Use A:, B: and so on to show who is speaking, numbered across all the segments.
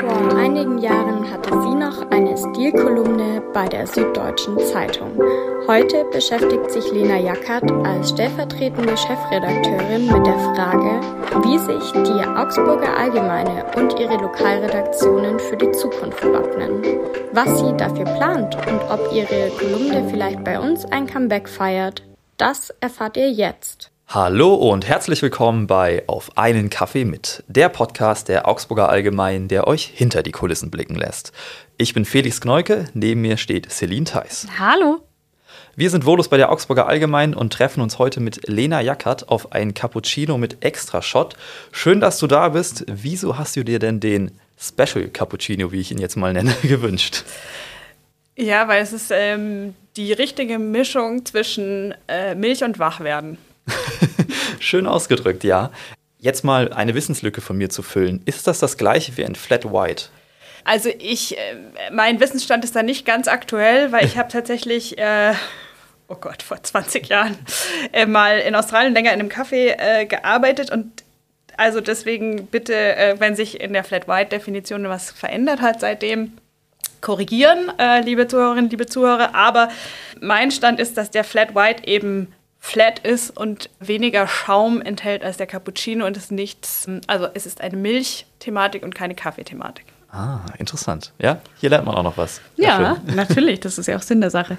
A: Vor einigen Jahren hatte sie noch eine Stilkolumne bei der Süddeutschen Zeitung. Heute beschäftigt sich Lena Jackert als stellvertretende Chefredakteurin mit der Frage, wie sich die Augsburger Allgemeine und ihre Lokalredaktionen für die Zukunft wappnen, was sie dafür plant und ob ihre Kolumne vielleicht bei uns ein Comeback feiert. Das erfahrt ihr jetzt.
B: Hallo und herzlich willkommen bei Auf einen Kaffee mit, der Podcast der Augsburger Allgemein, der euch hinter die Kulissen blicken lässt. Ich bin Felix Kneuke, neben mir steht Celine Theis.
C: Hallo.
B: Wir sind Volus bei der Augsburger Allgemein und treffen uns heute mit Lena Jackert auf ein Cappuccino mit Extra-Shot. Schön, dass du da bist. Wieso hast du dir denn den Special Cappuccino, wie ich ihn jetzt mal nenne, gewünscht?
C: Ja, weil es ist ähm, die richtige Mischung zwischen äh, Milch und Wachwerden.
B: Schön ausgedrückt, ja. Jetzt mal eine Wissenslücke von mir zu füllen. Ist das das gleiche wie ein Flat White?
C: Also ich, äh, mein Wissensstand ist da nicht ganz aktuell, weil ich habe tatsächlich, äh, oh Gott, vor 20 Jahren äh, mal in Australien länger in einem Café äh, gearbeitet und also deswegen bitte, äh, wenn sich in der Flat White Definition was verändert hat seitdem, korrigieren, äh, liebe Zuhörerinnen, liebe Zuhörer. Aber mein Stand ist, dass der Flat White eben flat ist und weniger Schaum enthält als der Cappuccino und es nichts, also es ist eine Milchthematik und keine Kaffeethematik.
B: Ah, interessant. Ja, hier lernt man auch noch was.
D: Ja, schön. natürlich, das ist ja auch Sinn der Sache.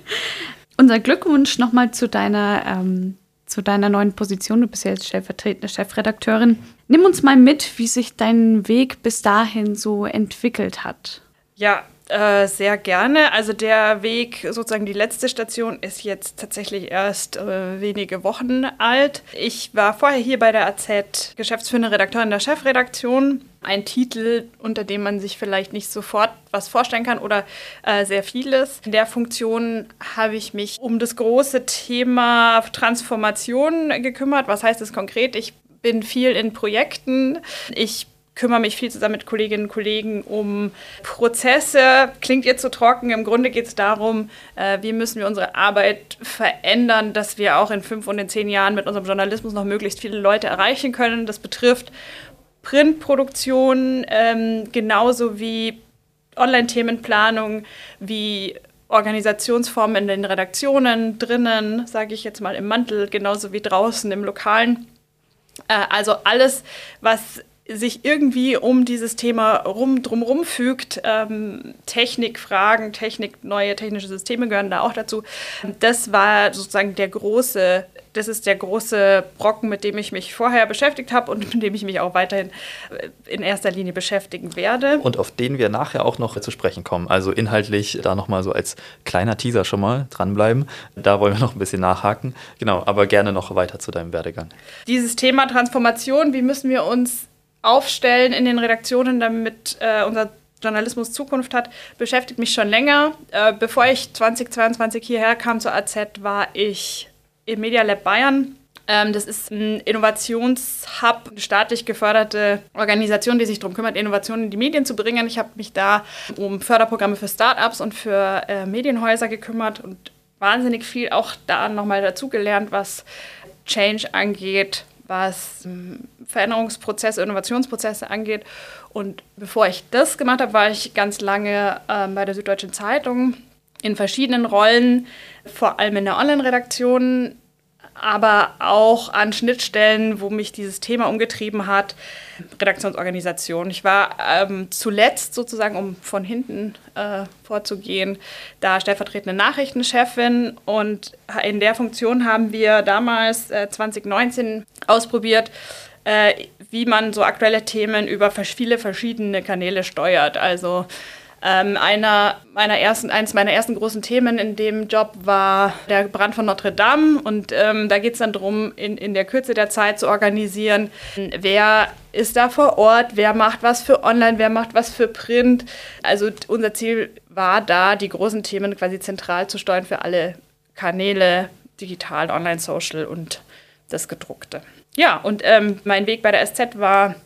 D: Unser Glückwunsch nochmal zu deiner ähm, zu deiner neuen Position. Du bist ja jetzt stellvertretende Chefredakteurin. Nimm uns mal mit, wie sich dein Weg bis dahin so entwickelt hat.
C: Ja, äh, sehr gerne. Also der Weg, sozusagen die letzte Station, ist jetzt tatsächlich erst äh, wenige Wochen alt. Ich war vorher hier bei der AZ geschäftsführende Redakteurin der Chefredaktion. Ein Titel, unter dem man sich vielleicht nicht sofort was vorstellen kann oder äh, sehr vieles. In der Funktion habe ich mich um das große Thema Transformation gekümmert. Was heißt das konkret? Ich bin viel in Projekten. Ich kümmere mich viel zusammen mit Kolleginnen und Kollegen um Prozesse. Klingt jetzt so trocken. Im Grunde geht es darum, äh, wie müssen wir unsere Arbeit verändern, dass wir auch in fünf und in zehn Jahren mit unserem Journalismus noch möglichst viele Leute erreichen können. Das betrifft Printproduktion ähm, genauso wie Online-Themenplanung, wie Organisationsformen in den Redaktionen drinnen, sage ich jetzt mal im Mantel, genauso wie draußen im Lokalen. Äh, also alles, was sich irgendwie um dieses Thema rum, drumherum fügt. Ähm, Technikfragen, Technik, neue technische Systeme gehören da auch dazu. Das war sozusagen der große, das ist der große Brocken, mit dem ich mich vorher beschäftigt habe und mit dem ich mich auch weiterhin äh, in erster Linie beschäftigen werde.
B: Und auf den wir nachher auch noch zu sprechen kommen. Also inhaltlich da nochmal so als kleiner Teaser schon mal dranbleiben. Da wollen wir noch ein bisschen nachhaken. Genau, aber gerne noch weiter zu deinem Werdegang.
C: Dieses Thema Transformation, wie müssen wir uns aufstellen in den Redaktionen, damit äh, unser Journalismus Zukunft hat, beschäftigt mich schon länger. Äh, bevor ich 2022 hierher kam zur AZ, war ich im Media Lab Bayern. Ähm, das ist ein Innovationshub, eine staatlich geförderte Organisation, die sich darum kümmert, Innovationen in die Medien zu bringen. Ich habe mich da um Förderprogramme für Startups und für äh, Medienhäuser gekümmert und wahnsinnig viel auch da nochmal dazugelernt, was Change angeht, was ähm, Veränderungsprozesse, Innovationsprozesse angeht. Und bevor ich das gemacht habe, war ich ganz lange äh, bei der Süddeutschen Zeitung in verschiedenen Rollen, vor allem in der Online-Redaktion, aber auch an Schnittstellen, wo mich dieses Thema umgetrieben hat, Redaktionsorganisation. Ich war ähm, zuletzt sozusagen, um von hinten äh, vorzugehen, da stellvertretende Nachrichtenchefin und in der Funktion haben wir damals äh, 2019 ausprobiert, äh, wie man so aktuelle Themen über viele verschiedene Kanäle steuert. Also ähm, einer meiner ersten, eines meiner ersten großen Themen in dem Job war der Brand von Notre Dame. Und ähm, da geht es dann darum, in, in der Kürze der Zeit zu organisieren, wer ist da vor Ort, wer macht was für Online, wer macht was für Print. Also unser Ziel war da, die großen Themen quasi zentral zu steuern für alle Kanäle, digital, online, social und das Gedruckte. Ja, und ähm, mein Weg bei der SZ war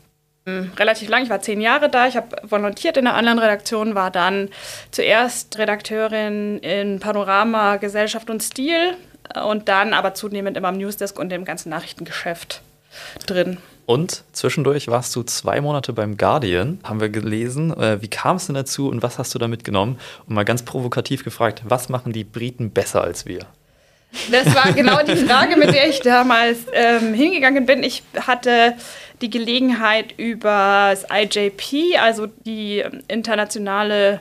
C: relativ lang. Ich war zehn Jahre da. Ich habe volontiert in einer anderen Redaktion, war dann zuerst Redakteurin in Panorama, Gesellschaft und Stil und dann aber zunehmend immer am Newsdesk und im ganzen Nachrichtengeschäft drin.
B: Und zwischendurch warst du zwei Monate beim Guardian, haben wir gelesen. Äh, wie kam es denn dazu und was hast du da mitgenommen? Und mal ganz provokativ gefragt, was machen die Briten besser als wir?
C: Das war genau die Frage, mit der ich damals ähm, hingegangen bin. Ich hatte die Gelegenheit über das IJP, also die internationale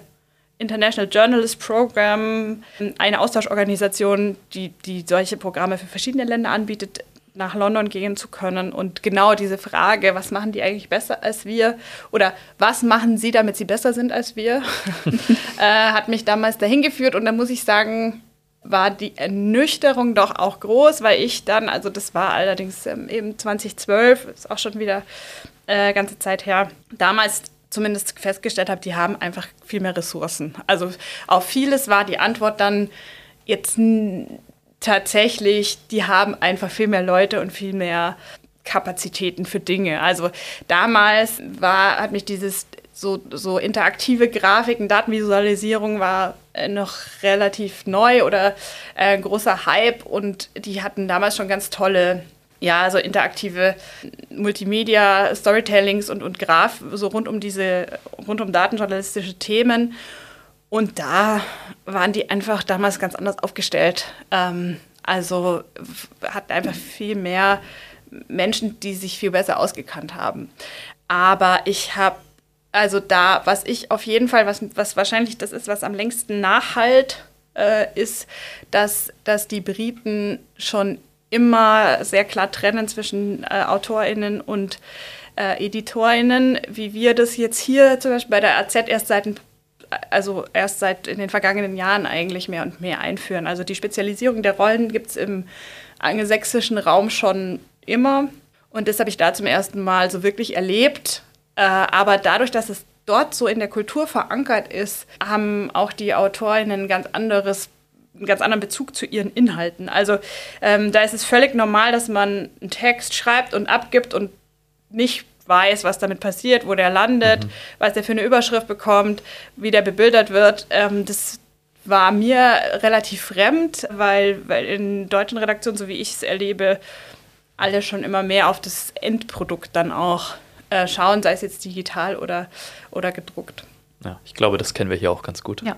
C: International Journalist Program, eine Austauschorganisation, die, die solche Programme für verschiedene Länder anbietet, nach London gehen zu können. Und genau diese Frage, was machen die eigentlich besser als wir? Oder was machen sie, damit sie besser sind als wir, äh, hat mich damals dahin geführt. Und da muss ich sagen, war die Ernüchterung doch auch groß, weil ich dann, also das war allerdings ähm, eben 2012, ist auch schon wieder äh, ganze Zeit her, damals zumindest festgestellt habe, die haben einfach viel mehr Ressourcen. Also auf vieles war die Antwort dann jetzt tatsächlich, die haben einfach viel mehr Leute und viel mehr Kapazitäten für Dinge. Also damals war, hat mich dieses so, so interaktive Grafiken, Datenvisualisierung war noch relativ neu oder äh, großer Hype und die hatten damals schon ganz tolle ja, so interaktive Multimedia, Storytellings und, und Graph, so rund um diese, rund um datenjournalistische Themen. Und da waren die einfach damals ganz anders aufgestellt. Ähm, also hatten einfach viel mehr Menschen, die sich viel besser ausgekannt haben. Aber ich habe also da, was ich auf jeden Fall, was, was wahrscheinlich das ist, was am längsten nachhalt, äh, ist, dass, dass die Briten schon immer sehr klar trennen zwischen äh, AutorInnen und äh, EditorInnen, wie wir das jetzt hier zum Beispiel bei der AZ erst seit also erst seit in den vergangenen Jahren eigentlich mehr und mehr einführen. Also die Spezialisierung der Rollen gibt es im angelsächsischen Raum schon immer. Und das habe ich da zum ersten Mal so wirklich erlebt. Äh, aber dadurch, dass es dort so in der Kultur verankert ist, haben auch die Autorinnen ein ganz anderes einen ganz anderen Bezug zu ihren Inhalten. Also ähm, da ist es völlig normal, dass man einen Text schreibt und abgibt und nicht weiß, was damit passiert, wo der landet, mhm. was der für eine Überschrift bekommt, wie der bebildert wird. Ähm, das war mir relativ fremd, weil, weil in deutschen Redaktionen, so wie ich es erlebe, alle schon immer mehr auf das Endprodukt dann auch äh, schauen, sei es jetzt digital oder, oder gedruckt.
B: Ja, ich glaube, das kennen wir hier auch ganz gut.
D: Ja.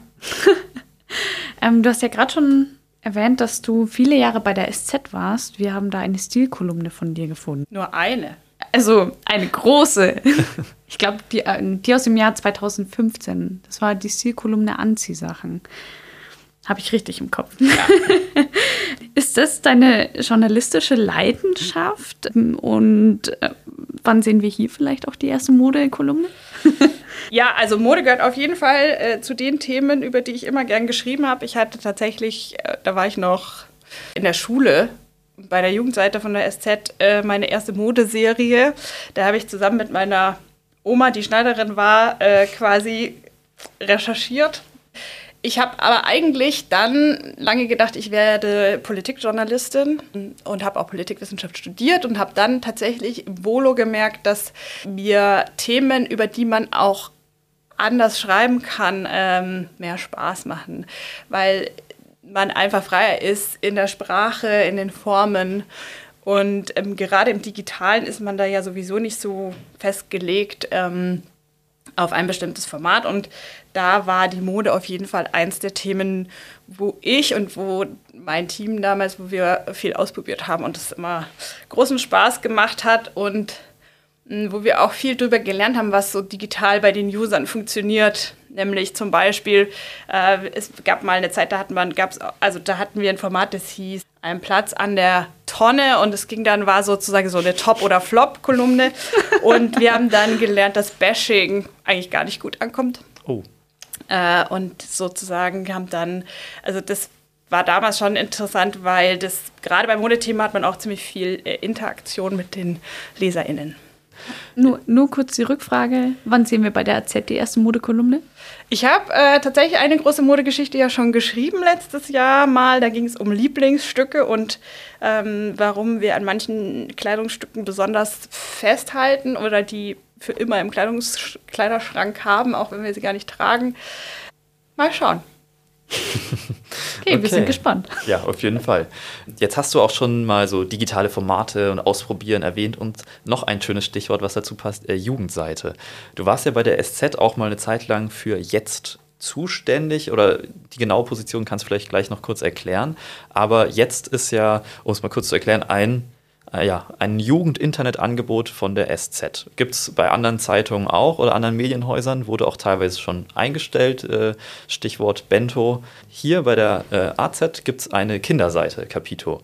D: ähm, du hast ja gerade schon erwähnt, dass du viele Jahre bei der SZ warst. Wir haben da eine Stilkolumne von dir gefunden.
C: Nur eine?
D: Also eine große. ich glaube, die, äh, die aus dem Jahr 2015. Das war die Stilkolumne Anziehsachen. Habe ich richtig im Kopf. Ja. Ist das deine journalistische Leidenschaft? Und äh, wann sehen wir hier vielleicht auch die erste Modekolumne?
C: ja, also Mode gehört auf jeden Fall äh, zu den Themen, über die ich immer gern geschrieben habe. Ich hatte tatsächlich, äh, da war ich noch in der Schule bei der Jugendseite von der SZ äh, meine erste Modeserie. Da habe ich zusammen mit meiner Oma, die Schneiderin war, äh, quasi recherchiert. Ich habe aber eigentlich dann lange gedacht, ich werde Politikjournalistin und habe auch Politikwissenschaft studiert und habe dann tatsächlich im Volo gemerkt, dass mir Themen, über die man auch anders schreiben kann, ähm, mehr Spaß machen. Weil man einfach freier ist in der Sprache, in den Formen. Und ähm, gerade im Digitalen ist man da ja sowieso nicht so festgelegt ähm, auf ein bestimmtes Format. Und da war die Mode auf jeden Fall eins der Themen, wo ich und wo mein Team damals, wo wir viel ausprobiert haben und es immer großen Spaß gemacht hat und wo wir auch viel darüber gelernt haben, was so digital bei den Usern funktioniert. Nämlich zum Beispiel, äh, es gab mal eine Zeit, da hatten man, gab's, also da hatten wir ein Format, das hieß Ein Platz an der Tonne und es ging dann, war sozusagen so eine Top- oder Flop-Kolumne. und wir haben dann gelernt, dass Bashing eigentlich gar nicht gut ankommt.
B: Oh.
C: Äh, und sozusagen haben dann, also das war damals schon interessant, weil das gerade beim Modethema hat man auch ziemlich viel äh, Interaktion mit den LeserInnen.
D: Nur, nur kurz die Rückfrage: Wann sehen wir bei der AZ die erste Modekolumne?
C: Ich habe äh, tatsächlich eine große Modegeschichte ja schon geschrieben letztes Jahr mal. Da ging es um Lieblingsstücke und ähm, warum wir an manchen Kleidungsstücken besonders festhalten oder die für immer im Kleidungs Kleiderschrank haben, auch wenn wir sie gar nicht tragen. Mal schauen.
D: Okay, okay, wir sind gespannt.
B: Ja, auf jeden Fall. Jetzt hast du auch schon mal so digitale Formate und Ausprobieren erwähnt und noch ein schönes Stichwort, was dazu passt, äh, Jugendseite. Du warst ja bei der SZ auch mal eine Zeit lang für Jetzt zuständig oder die genaue Position kannst du vielleicht gleich noch kurz erklären. Aber jetzt ist ja, um es mal kurz zu erklären, ein äh, ja, ein Jugend-Internet-Angebot von der SZ. Gibt es bei anderen Zeitungen auch oder anderen Medienhäusern, wurde auch teilweise schon eingestellt, äh, Stichwort Bento. Hier bei der äh, AZ gibt es eine Kinderseite, Capito.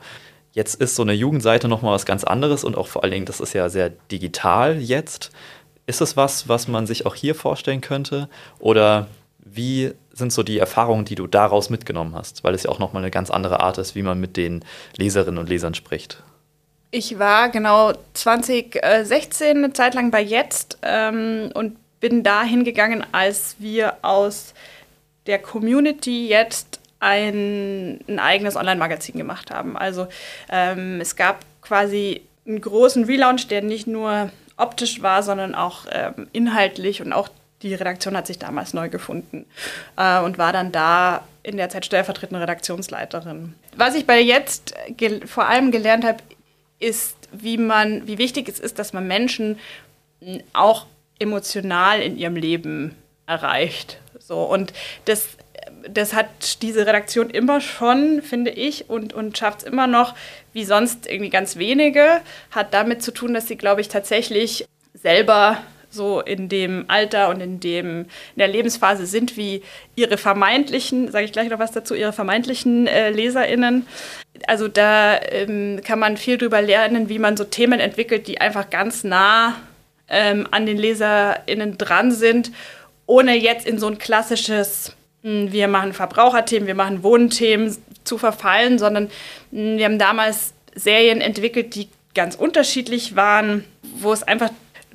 B: Jetzt ist so eine Jugendseite nochmal was ganz anderes und auch vor allen Dingen, das ist ja sehr digital jetzt. Ist es was, was man sich auch hier vorstellen könnte? Oder wie sind so die Erfahrungen, die du daraus mitgenommen hast? Weil es ja auch nochmal eine ganz andere Art ist, wie man mit den Leserinnen und Lesern spricht.
C: Ich war genau 2016 eine Zeit lang bei Jetzt ähm, und bin da hingegangen, als wir aus der Community jetzt ein, ein eigenes Online-Magazin gemacht haben. Also ähm, es gab quasi einen großen Relaunch, der nicht nur optisch war, sondern auch ähm, inhaltlich und auch die Redaktion hat sich damals neu gefunden äh, und war dann da in der Zeit stellvertretende Redaktionsleiterin. Was ich bei jetzt vor allem gelernt habe, ist, wie man, wie wichtig es ist, dass man Menschen auch emotional in ihrem Leben erreicht. So und das das hat diese Redaktion immer schon, finde ich, und, und schafft es immer noch, wie sonst irgendwie ganz wenige. Hat damit zu tun, dass sie, glaube ich, tatsächlich selber so in dem Alter und in, dem, in der Lebensphase sind wie ihre vermeintlichen, sage ich gleich noch was dazu, ihre vermeintlichen äh, LeserInnen also da ähm, kann man viel drüber lernen, wie man so Themen entwickelt, die einfach ganz nah ähm, an den LeserInnen dran sind, ohne jetzt in so ein klassisches, mh, hm, wir machen Verbraucherthemen, wir machen Wohnthemen zu verfallen, sondern mh, hm, wir haben damals Serien entwickelt, die ganz unterschiedlich waren, wo es einfach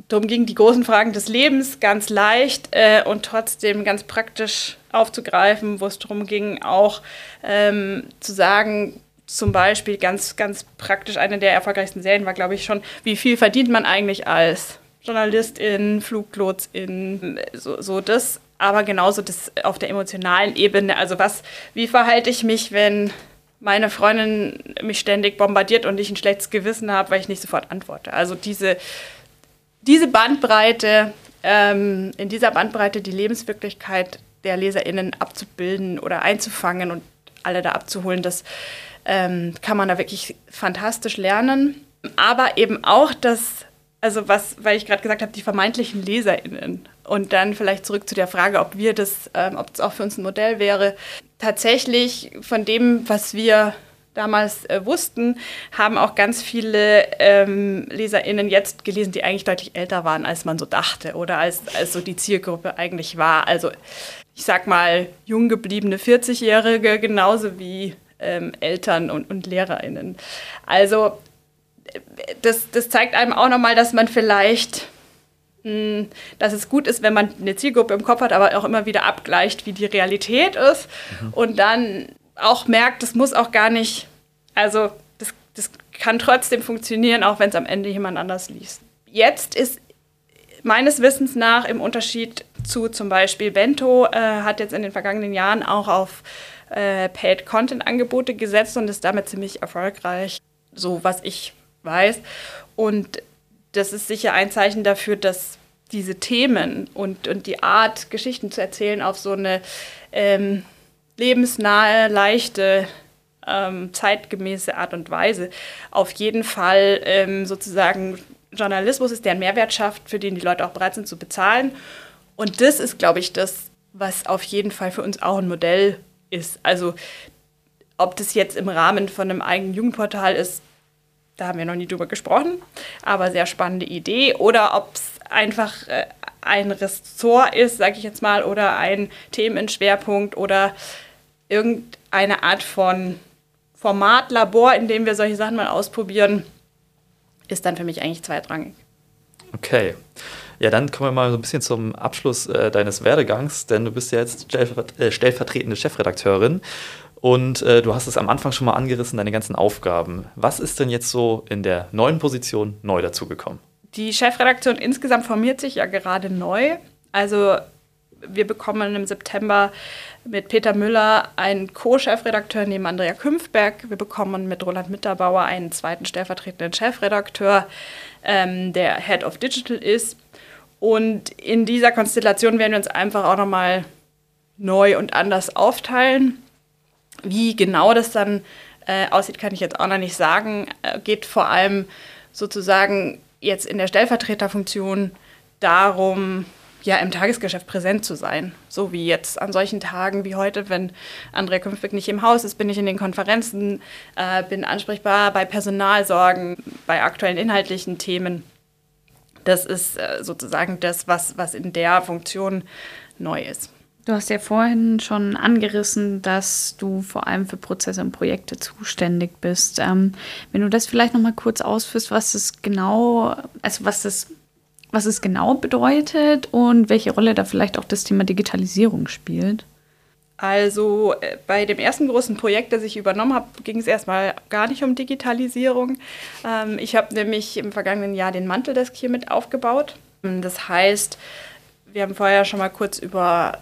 C: darum ging, die großen Fragen des Lebens ganz leicht äh, und trotzdem ganz praktisch aufzugreifen, wo es darum ging, auch ähm, zu sagen, zum Beispiel ganz, ganz praktisch eine der erfolgreichsten Serien war, glaube ich, schon, wie viel verdient man eigentlich als Journalistin, Fluglotsin, so, so das, aber genauso das auf der emotionalen Ebene. Also was, wie verhalte ich mich, wenn meine Freundin mich ständig bombardiert und ich ein schlechtes Gewissen habe, weil ich nicht sofort antworte. Also diese, diese Bandbreite, ähm, in dieser Bandbreite die Lebenswirklichkeit der LeserInnen abzubilden oder einzufangen und alle da abzuholen, das ähm, kann man da wirklich fantastisch lernen. Aber eben auch das, also was, weil ich gerade gesagt habe, die vermeintlichen LeserInnen. Und dann vielleicht zurück zu der Frage, ob wir das, ähm, ob das auch für uns ein Modell wäre. Tatsächlich von dem, was wir damals äh, wussten, haben auch ganz viele ähm, LeserInnen jetzt gelesen, die eigentlich deutlich älter waren, als man so dachte oder als, als so die Zielgruppe eigentlich war. Also ich sag mal, jung gebliebene 40-Jährige genauso wie ähm, Eltern und, und LehrerInnen. Also das, das zeigt einem auch nochmal, dass man vielleicht, hm, dass es gut ist, wenn man eine Zielgruppe im Kopf hat, aber auch immer wieder abgleicht, wie die Realität ist mhm. und dann auch merkt, das muss auch gar nicht, also das, das kann trotzdem funktionieren, auch wenn es am Ende jemand anders liest. Jetzt ist meines Wissens nach im Unterschied zu zum Beispiel Bento, äh, hat jetzt in den vergangenen Jahren auch auf äh, Paid-Content-Angebote gesetzt und ist damit ziemlich erfolgreich, so was ich weiß. Und das ist sicher ein Zeichen dafür, dass diese Themen und, und die Art, Geschichten zu erzählen, auf so eine ähm, lebensnahe, leichte, ähm, zeitgemäße Art und Weise auf jeden Fall ähm, sozusagen Journalismus ist, der einen Mehrwert schafft, für den die Leute auch bereit sind zu bezahlen. Und das ist, glaube ich, das, was auf jeden Fall für uns auch ein Modell ist. Also ob das jetzt im Rahmen von einem eigenen Jugendportal ist, da haben wir noch nie drüber gesprochen, aber sehr spannende Idee. Oder ob es einfach äh, ein Ressort ist, sage ich jetzt mal, oder ein Themenschwerpunkt oder irgendeine Art von Formatlabor, in dem wir solche Sachen mal ausprobieren, ist dann für mich eigentlich zweitrangig.
B: Okay. Ja, dann kommen wir mal so ein bisschen zum Abschluss äh, deines Werdegangs, denn du bist ja jetzt äh, stellvertretende Chefredakteurin und äh, du hast es am Anfang schon mal angerissen, deine ganzen Aufgaben. Was ist denn jetzt so in der neuen Position neu dazugekommen?
C: Die Chefredaktion insgesamt formiert sich ja gerade neu. Also Wir bekommen im September mit Peter Müller einen Co-Chefredakteur neben Andrea Künfberg. Wir bekommen mit Roland Mitterbauer einen zweiten stellvertretenden Chefredakteur, ähm, der Head of Digital ist. Und in dieser Konstellation werden wir uns einfach auch nochmal neu und anders aufteilen. Wie genau das dann äh, aussieht, kann ich jetzt auch noch nicht sagen. Äh, geht vor allem sozusagen jetzt in der Stellvertreterfunktion darum, ja, im Tagesgeschäft präsent zu sein. So wie jetzt an solchen Tagen wie heute, wenn Andrea Künftig nicht im Haus ist, bin ich in den Konferenzen, äh, bin ansprechbar bei Personalsorgen, bei aktuellen inhaltlichen Themen. Das ist äh, sozusagen das, was, was in der Funktion neu ist.
D: Du hast ja vorhin schon angerissen, dass du vor allem für Prozesse und Projekte zuständig bist. Ähm, wenn du das vielleicht noch mal kurz ausführst, was es genau, also was das was es genau bedeutet und welche Rolle da vielleicht auch das Thema Digitalisierung spielt.
C: Also äh, bei dem ersten großen Projekt, das ich übernommen habe, ging es erstmal gar nicht um Digitalisierung. Ähm, ich habe nämlich im vergangenen Jahr den Manteldesk hier mit aufgebaut. Das heißt, wir haben vorher schon mal kurz über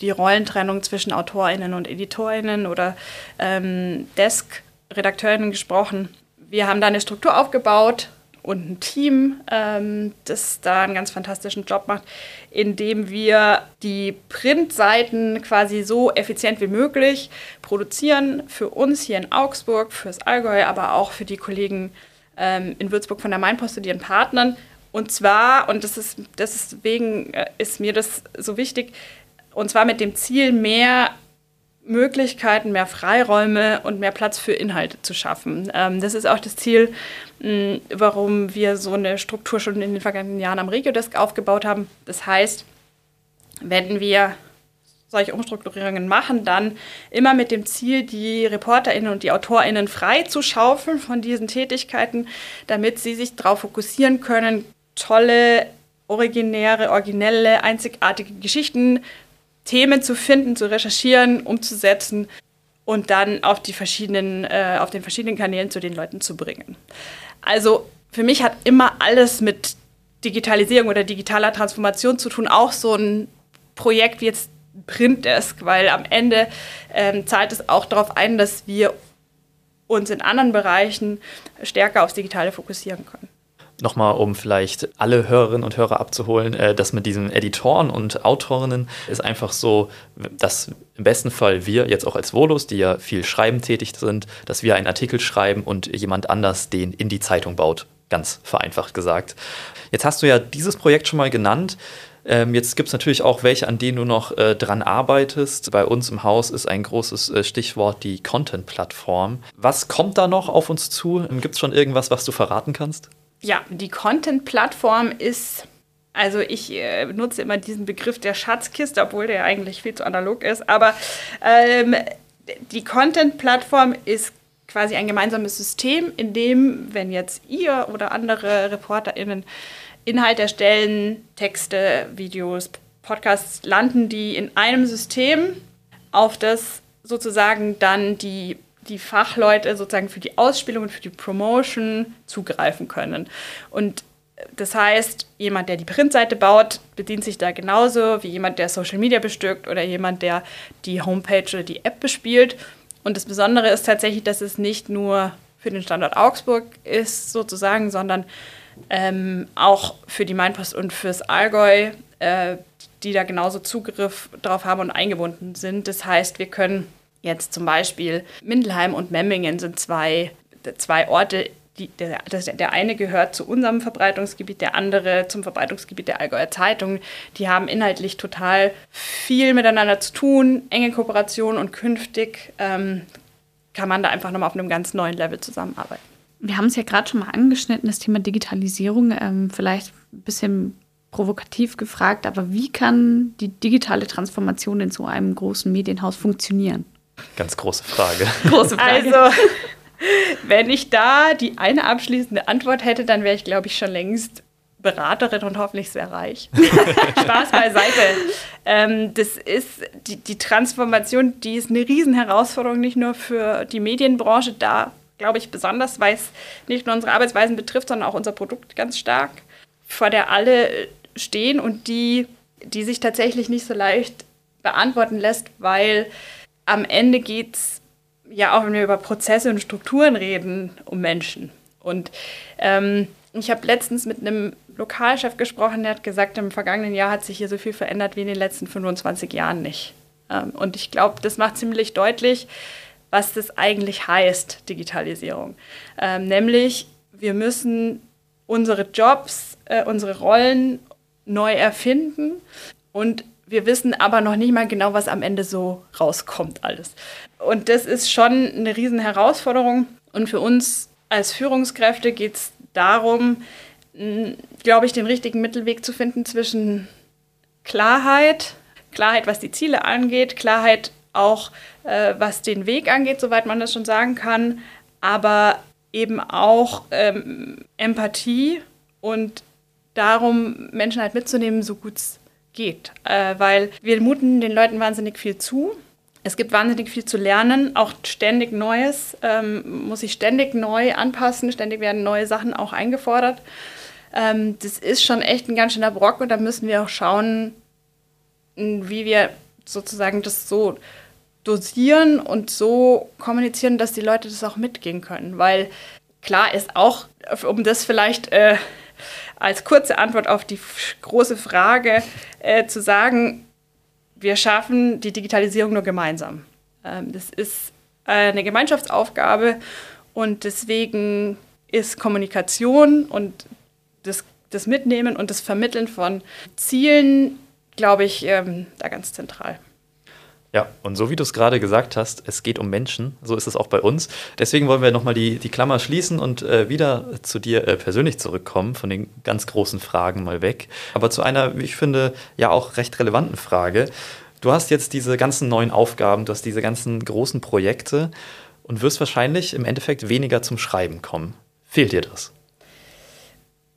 C: die Rollentrennung zwischen AutorInnen und EditorInnen oder ähm, Desk-RedakteurInnen gesprochen. Wir haben da eine Struktur aufgebaut, und ein Team, ähm, das da einen ganz fantastischen Job macht, indem wir die Printseiten quasi so effizient wie möglich produzieren für uns hier in Augsburg, fürs Allgäu, aber auch für die Kollegen ähm, in Würzburg von der Mainpost und ihren Partnern. Und zwar, und das ist deswegen äh, ist mir das so wichtig, und zwar mit dem Ziel, mehr Möglichkeiten, mehr Freiräume und mehr Platz für Inhalte zu schaffen. Ähm, das ist auch das Ziel, mh, warum wir so eine Struktur schon in den vergangenen Jahren am Regiodesk aufgebaut haben. Das heißt, wenn wir solche Umstrukturierungen machen, dann immer mit dem Ziel, die ReporterInnen und die AutorInnen frei zu schaufeln von diesen Tätigkeiten, damit sie sich darauf fokussieren können, tolle, originäre, originelle, einzigartige Geschichten Themen zu finden, zu recherchieren, umzusetzen und dann auf, die verschiedenen, äh, auf den verschiedenen Kanälen zu den Leuten zu bringen. Also für mich hat immer alles mit Digitalisierung oder digitaler Transformation zu tun, auch so ein Projekt wie jetzt Printdesk, weil am Ende ähm, zahlt es auch darauf ein, dass wir uns in anderen Bereichen stärker aufs Digitale fokussieren können
B: nochmal, um vielleicht alle Hörerinnen und Hörer abzuholen, äh, dass mit diesen Editoren und Autorinnen ist einfach so, dass im besten Fall wir jetzt auch als Volus, die ja viel schreiben tätig sind, dass wir einen Artikel schreiben und jemand anders den in die Zeitung baut. Ganz vereinfacht gesagt. Jetzt hast du ja dieses Projekt schon mal genannt. Ähm, jetzt gibt es natürlich auch welche, an denen du noch äh, dran arbeitest. Bei uns im Haus ist ein großes äh, Stichwort die Content-Plattform. Was kommt da noch auf uns zu? Gibt es schon irgendwas, was du verraten kannst?
C: Ja, die Content-Plattform ist, also ich äh, nutze immer diesen Begriff der Schatzkiste, obwohl der eigentlich viel zu analog ist, aber ähm, die Content-Plattform ist quasi ein gemeinsames System, in dem, wenn jetzt ihr oder andere ReporterInnen Inhalt erstellen, Texte, Videos, Podcasts, landen die in einem System, auf das sozusagen dann die die Fachleute sozusagen für die Ausspielung und für die Promotion zugreifen können. Und das heißt, jemand, der die Printseite baut, bedient sich da genauso wie jemand, der Social Media bestückt oder jemand, der die Homepage oder die App bespielt. Und das Besondere ist tatsächlich, dass es nicht nur für den Standort Augsburg ist, sozusagen, sondern ähm, auch für die Mainpost und fürs Allgäu, äh, die da genauso Zugriff drauf haben und eingebunden sind. Das heißt, wir können Jetzt zum Beispiel Mindelheim und Memmingen sind zwei, zwei Orte, die, der, der eine gehört zu unserem Verbreitungsgebiet, der andere zum Verbreitungsgebiet der Allgäuer Zeitung. Die haben inhaltlich total viel miteinander zu tun, enge Kooperation und künftig ähm, kann man da einfach nochmal auf einem ganz neuen Level zusammenarbeiten.
D: Wir haben es ja gerade schon mal angeschnitten, das Thema Digitalisierung. Ähm, vielleicht ein bisschen provokativ gefragt, aber wie kann die digitale Transformation in so einem großen Medienhaus funktionieren?
B: Ganz große Frage.
C: Große Frage. Also, wenn ich da die eine abschließende Antwort hätte, dann wäre ich, glaube ich, schon längst Beraterin und hoffentlich sehr reich. Spaß beiseite. Ähm, das ist die, die Transformation, die ist eine Riesenherausforderung, nicht nur für die Medienbranche, da glaube ich besonders, weil es nicht nur unsere Arbeitsweisen betrifft, sondern auch unser Produkt ganz stark, vor der alle stehen und die die sich tatsächlich nicht so leicht beantworten lässt, weil am Ende geht es ja auch, wenn wir über Prozesse und Strukturen reden, um Menschen. Und ähm, ich habe letztens mit einem Lokalchef gesprochen, der hat gesagt, im vergangenen Jahr hat sich hier so viel verändert wie in den letzten 25 Jahren nicht. Ähm, und ich glaube, das macht ziemlich deutlich, was das eigentlich heißt, Digitalisierung. Ähm, nämlich, wir müssen unsere Jobs, äh, unsere Rollen neu erfinden und wir wissen aber noch nicht mal genau, was am Ende so rauskommt alles. Und das ist schon eine riesen Herausforderung. Und für uns als Führungskräfte geht es darum, glaube ich, den richtigen Mittelweg zu finden zwischen Klarheit, Klarheit, was die Ziele angeht, Klarheit auch, äh, was den Weg angeht, soweit man das schon sagen kann, aber eben auch ähm, Empathie und darum, Menschen halt mitzunehmen, so gut es geht. Äh, weil wir muten den Leuten wahnsinnig viel zu. Es gibt wahnsinnig viel zu lernen, auch ständig Neues, ähm, muss sich ständig neu anpassen, ständig werden neue Sachen auch eingefordert. Ähm, das ist schon echt ein ganz schöner Brock und da müssen wir auch schauen, wie wir sozusagen das so dosieren und so kommunizieren, dass die Leute das auch mitgehen können. Weil klar ist auch, um das vielleicht äh, als kurze Antwort auf die große Frage äh, zu sagen, wir schaffen die Digitalisierung nur gemeinsam. Ähm, das ist eine Gemeinschaftsaufgabe und deswegen ist Kommunikation und das, das Mitnehmen und das Vermitteln von Zielen, glaube ich, ähm, da ganz zentral.
B: Ja, und so wie du es gerade gesagt hast, es geht um Menschen, so ist es auch bei uns. Deswegen wollen wir nochmal die, die Klammer schließen und äh, wieder zu dir äh, persönlich zurückkommen, von den ganz großen Fragen mal weg. Aber zu einer, wie ich finde, ja auch recht relevanten Frage. Du hast jetzt diese ganzen neuen Aufgaben, du hast diese ganzen großen Projekte und wirst wahrscheinlich im Endeffekt weniger zum Schreiben kommen. Fehlt dir das?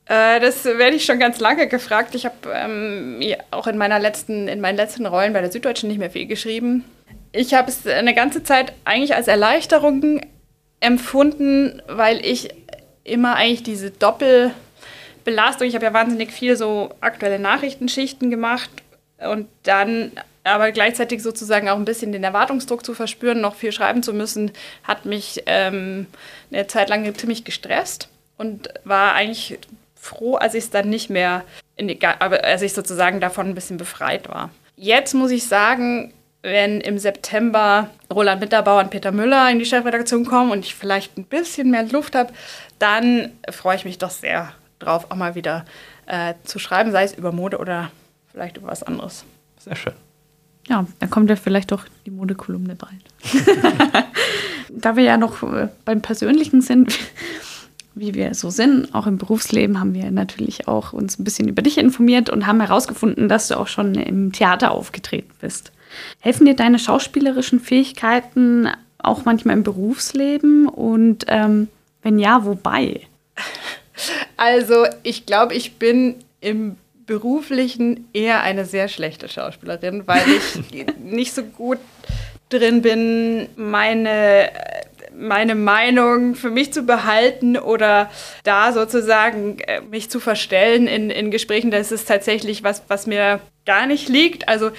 C: Äh, das werde ich schon ganz lange gefragt. Ich habe ähm, auch in, meiner letzten, in meinen letzten Rollen bei der Süddeutschen nicht mehr viel geschrieben. Ich habe es eine ganze Zeit eigentlich als Erleichterung empfunden, weil ich immer eigentlich diese Doppelbelastung, ich habe ja wahnsinnig viel so aktuelle Nachrichtenschichten gemacht und dann aber gleichzeitig sozusagen auch ein bisschen den Erwartungsdruck zu verspüren, noch viel schreiben zu müssen, hat mich ähm, eine Zeit lang ziemlich gestresst und war eigentlich froh, als ich es dann nicht mehr, in die, als ich sozusagen davon ein bisschen befreit war. Jetzt muss ich sagen, wenn im September Roland Mitterbauer und Peter Müller in die Chefredaktion kommen und ich vielleicht ein bisschen mehr Luft habe, dann freue ich mich doch sehr drauf, auch mal wieder äh, zu schreiben, sei es über Mode oder vielleicht über was anderes.
B: Sehr schön.
D: Ja, dann kommt ja vielleicht doch die Modekolumne bald. da wir ja noch äh, beim Persönlichen sind, wie wir so sind, auch im Berufsleben, haben wir natürlich auch uns ein bisschen über dich informiert und haben herausgefunden, dass du auch schon im Theater aufgetreten bist. Helfen dir deine schauspielerischen Fähigkeiten auch manchmal im Berufsleben? Und ähm, wenn ja, wobei?
C: Also, ich glaube, ich bin im beruflichen eher eine sehr schlechte Schauspielerin, weil ich nicht so gut drin bin, meine meine Meinung für mich zu behalten oder da sozusagen äh, mich zu verstellen in, in Gesprächen, das ist tatsächlich was, was mir gar nicht liegt. Also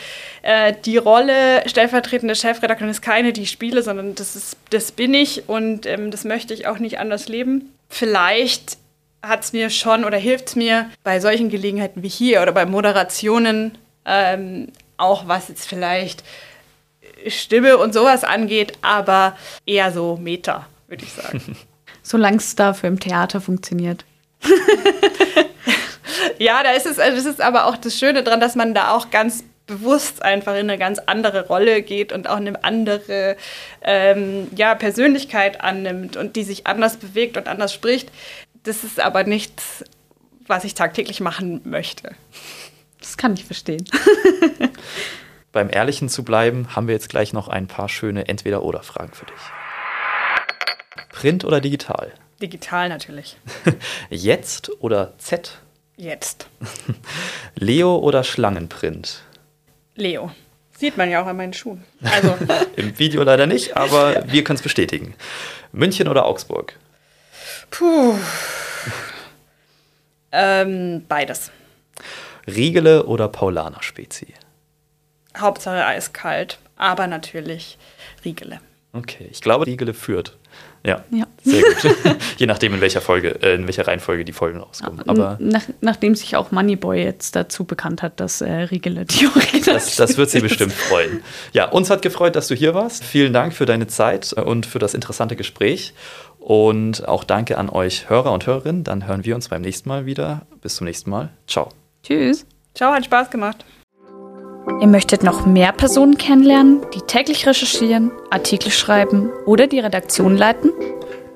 C: äh, die Rolle stellvertretende Chefredakteurin ist keine, die ich spiele, sondern das, ist, das bin ich und ähm, das möchte ich auch nicht anders leben. Vielleicht hat es mir schon oder hilft es mir bei solchen Gelegenheiten wie hier oder bei Moderationen ähm, auch was jetzt vielleicht Stimme und sowas angeht, aber eher so Meta, würde ich sagen.
D: Solange es dafür im Theater funktioniert.
C: ja, da ist es, also das ist aber auch das Schöne daran, dass man da auch ganz bewusst einfach in eine ganz andere Rolle geht und auch eine andere ähm, ja, Persönlichkeit annimmt und die sich anders bewegt und anders spricht. Das ist aber nichts, was ich tagtäglich machen möchte.
D: Das kann ich verstehen.
B: beim Ehrlichen zu bleiben, haben wir jetzt gleich noch ein paar schöne Entweder-Oder-Fragen für dich. Print oder digital?
C: Digital natürlich.
B: Jetzt oder Z?
C: Jetzt.
B: Leo oder Schlangenprint?
C: Leo. Sieht man ja auch an meinen Schuhen. Also.
B: Im Video leider nicht, aber wir können es bestätigen. München oder Augsburg?
C: Puh. ähm, beides.
B: Riegele oder Paulaner Spezi?
C: Hauptsache eiskalt, aber natürlich Riegele.
B: Okay, ich glaube, Riegele führt. Ja,
D: Ja.
B: sehr gut. Je nachdem, in welcher Folge, äh, in welcher Reihenfolge die Folgen rauskommen. Aber
D: Nach, nachdem sich auch Moneyboy jetzt dazu bekannt hat, dass äh, Riegele die Original
B: das, das wird sie bestimmt freuen. Ja, uns hat gefreut, dass du hier warst. Vielen Dank für deine Zeit und für das interessante Gespräch. Und auch danke an euch Hörer und Hörerinnen. Dann hören wir uns beim nächsten Mal wieder. Bis zum nächsten Mal. Ciao.
D: Tschüss.
C: Ciao, hat Spaß gemacht.
D: Ihr möchtet noch mehr Personen kennenlernen, die täglich recherchieren, Artikel schreiben oder die Redaktion leiten?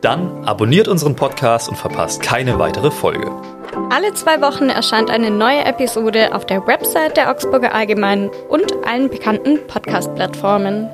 B: Dann abonniert unseren Podcast und verpasst keine weitere Folge.
A: Alle zwei Wochen erscheint eine neue Episode auf der Website der Augsburger Allgemeinen und allen bekannten Podcast-Plattformen.